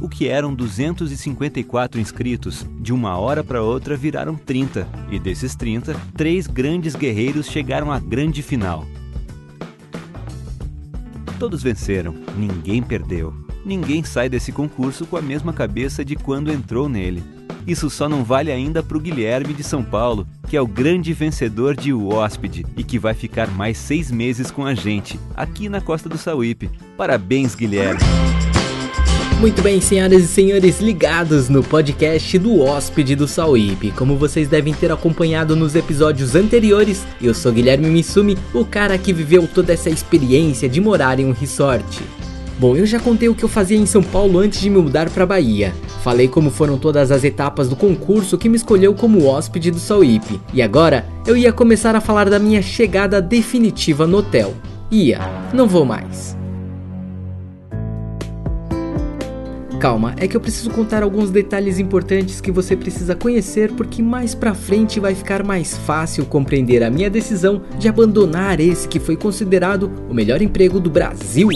O que eram 254 inscritos, de uma hora para outra viraram 30, e desses 30, três grandes guerreiros chegaram à grande final. Todos venceram, ninguém perdeu. Ninguém sai desse concurso com a mesma cabeça de quando entrou nele. Isso só não vale ainda para o Guilherme de São Paulo, que é o grande vencedor de O Hóspede e que vai ficar mais seis meses com a gente, aqui na Costa do Sauípe. Parabéns, Guilherme! Muito bem, senhoras e senhores, ligados no podcast do Hóspede do Sauípe. Como vocês devem ter acompanhado nos episódios anteriores, eu sou Guilherme Missumi, o cara que viveu toda essa experiência de morar em um resort. Bom, eu já contei o que eu fazia em São Paulo antes de me mudar para Bahia. Falei como foram todas as etapas do concurso que me escolheu como hóspede do Sauípe. E agora eu ia começar a falar da minha chegada definitiva no hotel. Ia, não vou mais. Calma, é que eu preciso contar alguns detalhes importantes que você precisa conhecer porque mais pra frente vai ficar mais fácil compreender a minha decisão de abandonar esse que foi considerado o melhor emprego do Brasil.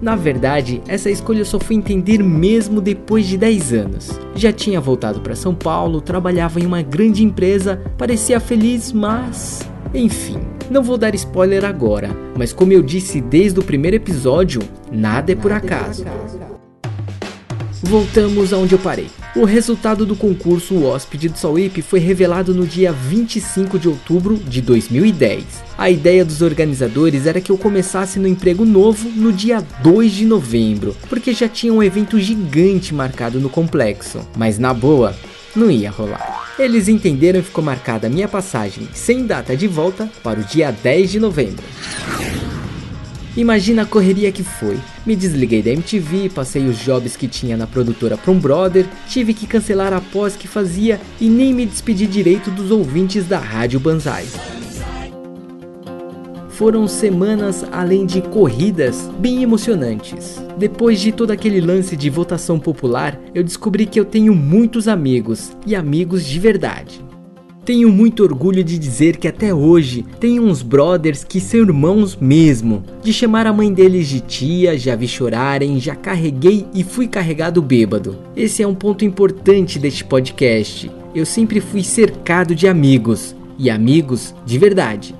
Na verdade, essa escolha só fui entender mesmo depois de 10 anos. Já tinha voltado para São Paulo, trabalhava em uma grande empresa, parecia feliz, mas. Enfim, não vou dar spoiler agora, mas como eu disse desde o primeiro episódio, nada é por acaso. Voltamos aonde eu parei. O resultado do concurso O Hóspede do Sauípe foi revelado no dia 25 de outubro de 2010. A ideia dos organizadores era que eu começasse no emprego novo no dia 2 de novembro, porque já tinha um evento gigante marcado no complexo. Mas na boa, não ia rolar. Eles entenderam e ficou marcada a minha passagem sem data de volta para o dia 10 de novembro. Imagina a correria que foi. Me desliguei da MTV, passei os jobs que tinha na produtora para um brother, tive que cancelar a pós que fazia e nem me despedi direito dos ouvintes da Rádio Banzai. Foram semanas além de corridas bem emocionantes. Depois de todo aquele lance de votação popular, eu descobri que eu tenho muitos amigos e amigos de verdade. Tenho muito orgulho de dizer que até hoje tenho uns brothers que são irmãos mesmo. De chamar a mãe deles de tia, já vi chorarem, já carreguei e fui carregado bêbado. Esse é um ponto importante deste podcast. Eu sempre fui cercado de amigos e amigos de verdade.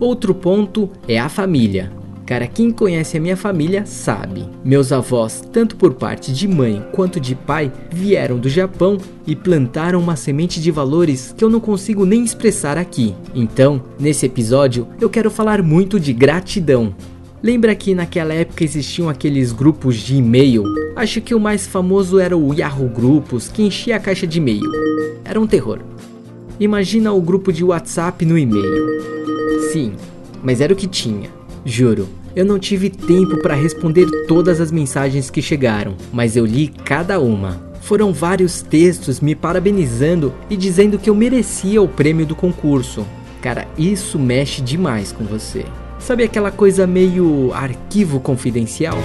Outro ponto é a família. Cara, quem conhece a minha família sabe. Meus avós, tanto por parte de mãe quanto de pai, vieram do Japão e plantaram uma semente de valores que eu não consigo nem expressar aqui. Então, nesse episódio, eu quero falar muito de gratidão. Lembra que naquela época existiam aqueles grupos de e-mail? Acho que o mais famoso era o Yahoo Grupos, que enchia a caixa de e-mail. Era um terror. Imagina o grupo de WhatsApp no e-mail. Sim, mas era o que tinha. Juro, eu não tive tempo para responder todas as mensagens que chegaram, mas eu li cada uma. Foram vários textos me parabenizando e dizendo que eu merecia o prêmio do concurso. Cara, isso mexe demais com você. Sabe aquela coisa meio arquivo confidencial?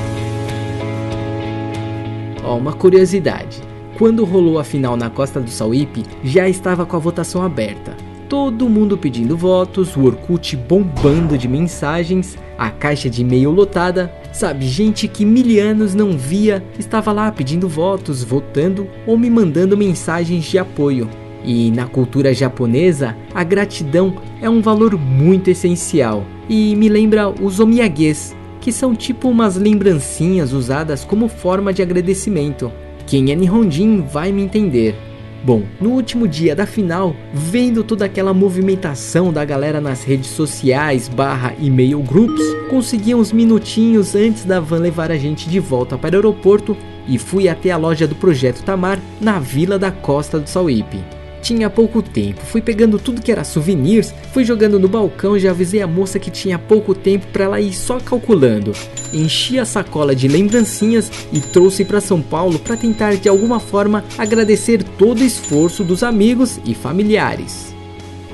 Ó, uma curiosidade. Quando rolou a final na Costa do Sauípe, já estava com a votação aberta todo mundo pedindo votos, o Orkut bombando de mensagens, a caixa de e-mail lotada, sabe, gente que mil anos não via estava lá pedindo votos, votando ou me mandando mensagens de apoio. E na cultura japonesa, a gratidão é um valor muito essencial e me lembra os omiyages, que são tipo umas lembrancinhas usadas como forma de agradecimento. Quem é Nihonjin vai me entender. Bom, no último dia da final, vendo toda aquela movimentação da galera nas redes sociais barra e-mail groups, consegui uns minutinhos antes da van levar a gente de volta para o aeroporto e fui até a loja do Projeto Tamar na Vila da Costa do Sauípe. Tinha pouco tempo, fui pegando tudo que era souvenirs, fui jogando no balcão e já avisei a moça que tinha pouco tempo para ela ir só calculando. Enchi a sacola de lembrancinhas e trouxe para São Paulo para tentar de alguma forma agradecer todo o esforço dos amigos e familiares.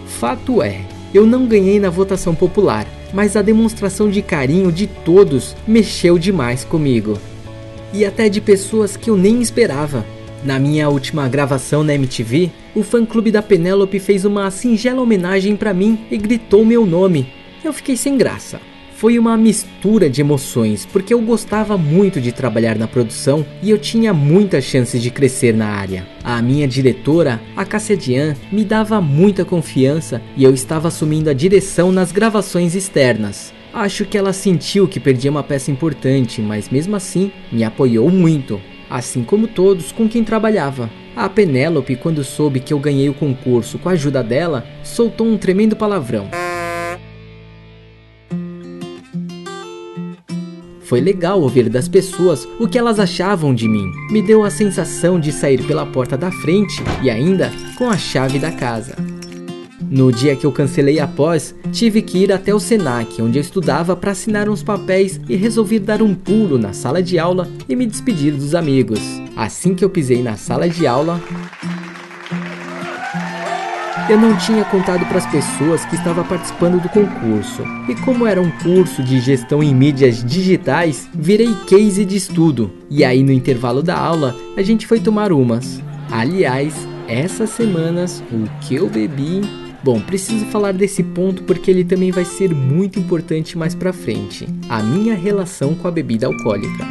Fato é, eu não ganhei na votação popular, mas a demonstração de carinho de todos mexeu demais comigo. E até de pessoas que eu nem esperava. Na minha última gravação na MTV, o fã-clube da Penélope fez uma singela homenagem para mim e gritou meu nome. Eu fiquei sem graça. Foi uma mistura de emoções, porque eu gostava muito de trabalhar na produção e eu tinha muitas chances de crescer na área. A minha diretora, a Cassiadian, me dava muita confiança e eu estava assumindo a direção nas gravações externas. Acho que ela sentiu que perdia uma peça importante, mas mesmo assim me apoiou muito, assim como todos com quem trabalhava. A Penélope, quando soube que eu ganhei o concurso com a ajuda dela, soltou um tremendo palavrão. Foi legal ouvir das pessoas o que elas achavam de mim. Me deu a sensação de sair pela porta da frente e ainda com a chave da casa. No dia que eu cancelei a pós, tive que ir até o Senac, onde eu estudava, para assinar uns papéis e resolvi dar um pulo na sala de aula e me despedir dos amigos. Assim que eu pisei na sala de aula, eu não tinha contado para as pessoas que estava participando do concurso. E como era um curso de gestão em mídias digitais, virei case de estudo. E aí no intervalo da aula, a gente foi tomar umas. Aliás, essas semanas o que eu bebi Bom, preciso falar desse ponto porque ele também vai ser muito importante mais pra frente. A minha relação com a bebida alcoólica.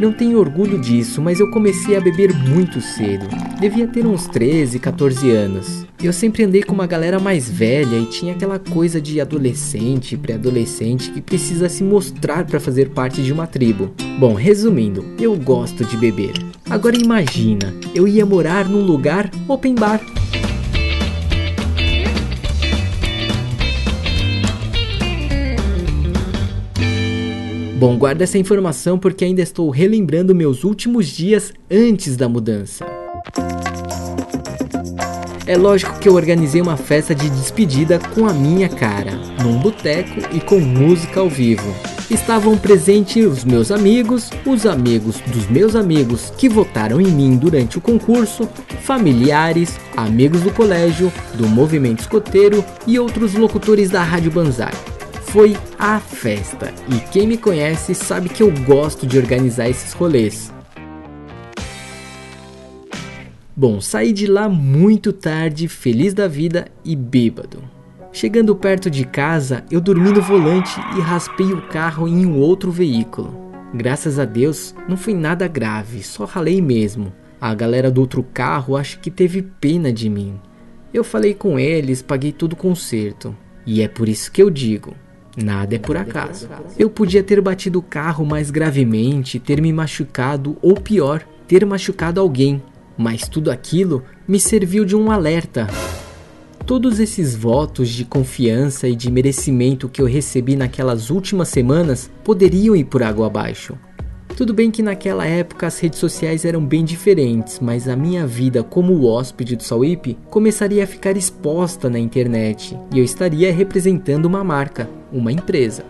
Não tenho orgulho disso, mas eu comecei a beber muito cedo. Devia ter uns 13, 14 anos. Eu sempre andei com uma galera mais velha e tinha aquela coisa de adolescente, pré-adolescente que precisa se mostrar para fazer parte de uma tribo. Bom, resumindo, eu gosto de beber. Agora imagina, eu ia morar num lugar open bar. Bom, guarda essa informação porque ainda estou relembrando meus últimos dias antes da mudança. É lógico que eu organizei uma festa de despedida com a minha cara, num boteco e com música ao vivo. Estavam presentes os meus amigos, os amigos dos meus amigos que votaram em mim durante o concurso, familiares, amigos do colégio, do movimento escoteiro e outros locutores da Rádio Banzai foi a festa. E quem me conhece sabe que eu gosto de organizar esses rolês. Bom, saí de lá muito tarde, feliz da vida e bêbado. Chegando perto de casa, eu dormi no volante e raspei o carro em um outro veículo. Graças a Deus, não foi nada grave, só ralei mesmo. A galera do outro carro acho que teve pena de mim. Eu falei com eles, paguei tudo o conserto. E é por isso que eu digo: Nada é por acaso. Eu podia ter batido o carro mais gravemente, ter me machucado ou pior, ter machucado alguém, mas tudo aquilo me serviu de um alerta. Todos esses votos de confiança e de merecimento que eu recebi naquelas últimas semanas poderiam ir por água abaixo. Tudo bem que naquela época as redes sociais eram bem diferentes, mas a minha vida como hóspede do Sauípe começaria a ficar exposta na internet e eu estaria representando uma marca, uma empresa.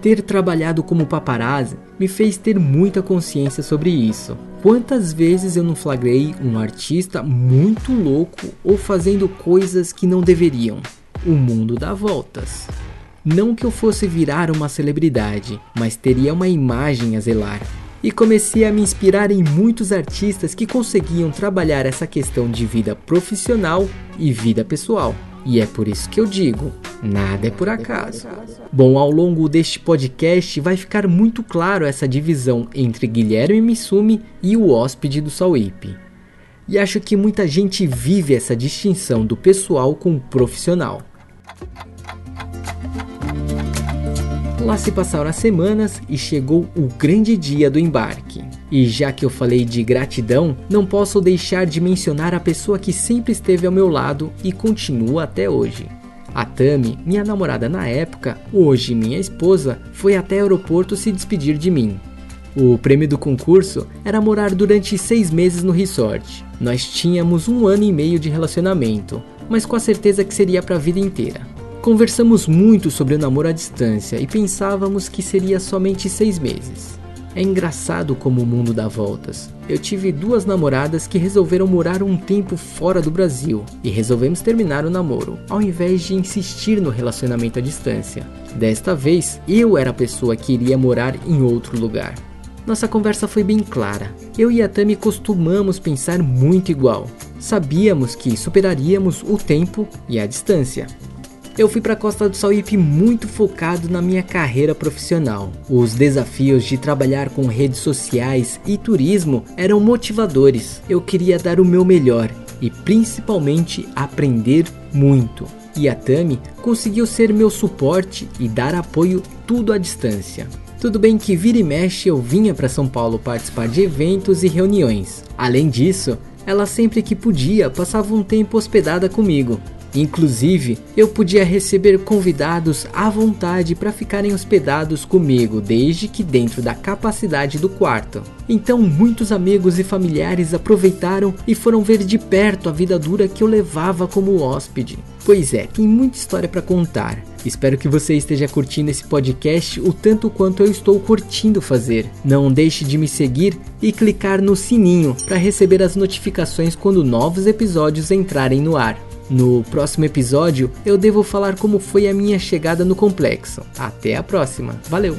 Ter trabalhado como paparazzi me fez ter muita consciência sobre isso. Quantas vezes eu não flagrei um artista muito louco ou fazendo coisas que não deveriam? O mundo dá voltas. Não que eu fosse virar uma celebridade, mas teria uma imagem a zelar. E comecei a me inspirar em muitos artistas que conseguiam trabalhar essa questão de vida profissional e vida pessoal. E é por isso que eu digo: nada é por acaso. Bom, ao longo deste podcast vai ficar muito claro essa divisão entre Guilherme Missumi e o hóspede do Sauípe. E acho que muita gente vive essa distinção do pessoal com o profissional. Lá se passaram as semanas e chegou o grande dia do embarque. E já que eu falei de gratidão, não posso deixar de mencionar a pessoa que sempre esteve ao meu lado e continua até hoje. A Tami, minha namorada na época, hoje minha esposa, foi até o aeroporto se despedir de mim. O prêmio do concurso era morar durante seis meses no resort. Nós tínhamos um ano e meio de relacionamento, mas com a certeza que seria para a vida inteira. Conversamos muito sobre o namoro à distância e pensávamos que seria somente seis meses. É engraçado como o mundo dá voltas. Eu tive duas namoradas que resolveram morar um tempo fora do Brasil e resolvemos terminar o namoro, ao invés de insistir no relacionamento à distância. Desta vez, eu era a pessoa que iria morar em outro lugar. Nossa conversa foi bem clara. Eu e a Tami costumamos pensar muito igual. Sabíamos que superaríamos o tempo e a distância. Eu fui para a Costa do Sauípe muito focado na minha carreira profissional. Os desafios de trabalhar com redes sociais e turismo eram motivadores. Eu queria dar o meu melhor e principalmente aprender muito. E a Tami conseguiu ser meu suporte e dar apoio tudo à distância. Tudo bem que vira e mexe eu vinha para São Paulo participar de eventos e reuniões. Além disso, ela sempre que podia passava um tempo hospedada comigo. Inclusive, eu podia receber convidados à vontade para ficarem hospedados comigo, desde que dentro da capacidade do quarto. Então, muitos amigos e familiares aproveitaram e foram ver de perto a vida dura que eu levava como hóspede. Pois é, tem muita história para contar. Espero que você esteja curtindo esse podcast o tanto quanto eu estou curtindo fazer. Não deixe de me seguir e clicar no sininho para receber as notificações quando novos episódios entrarem no ar. No próximo episódio, eu devo falar como foi a minha chegada no complexo. Até a próxima. Valeu!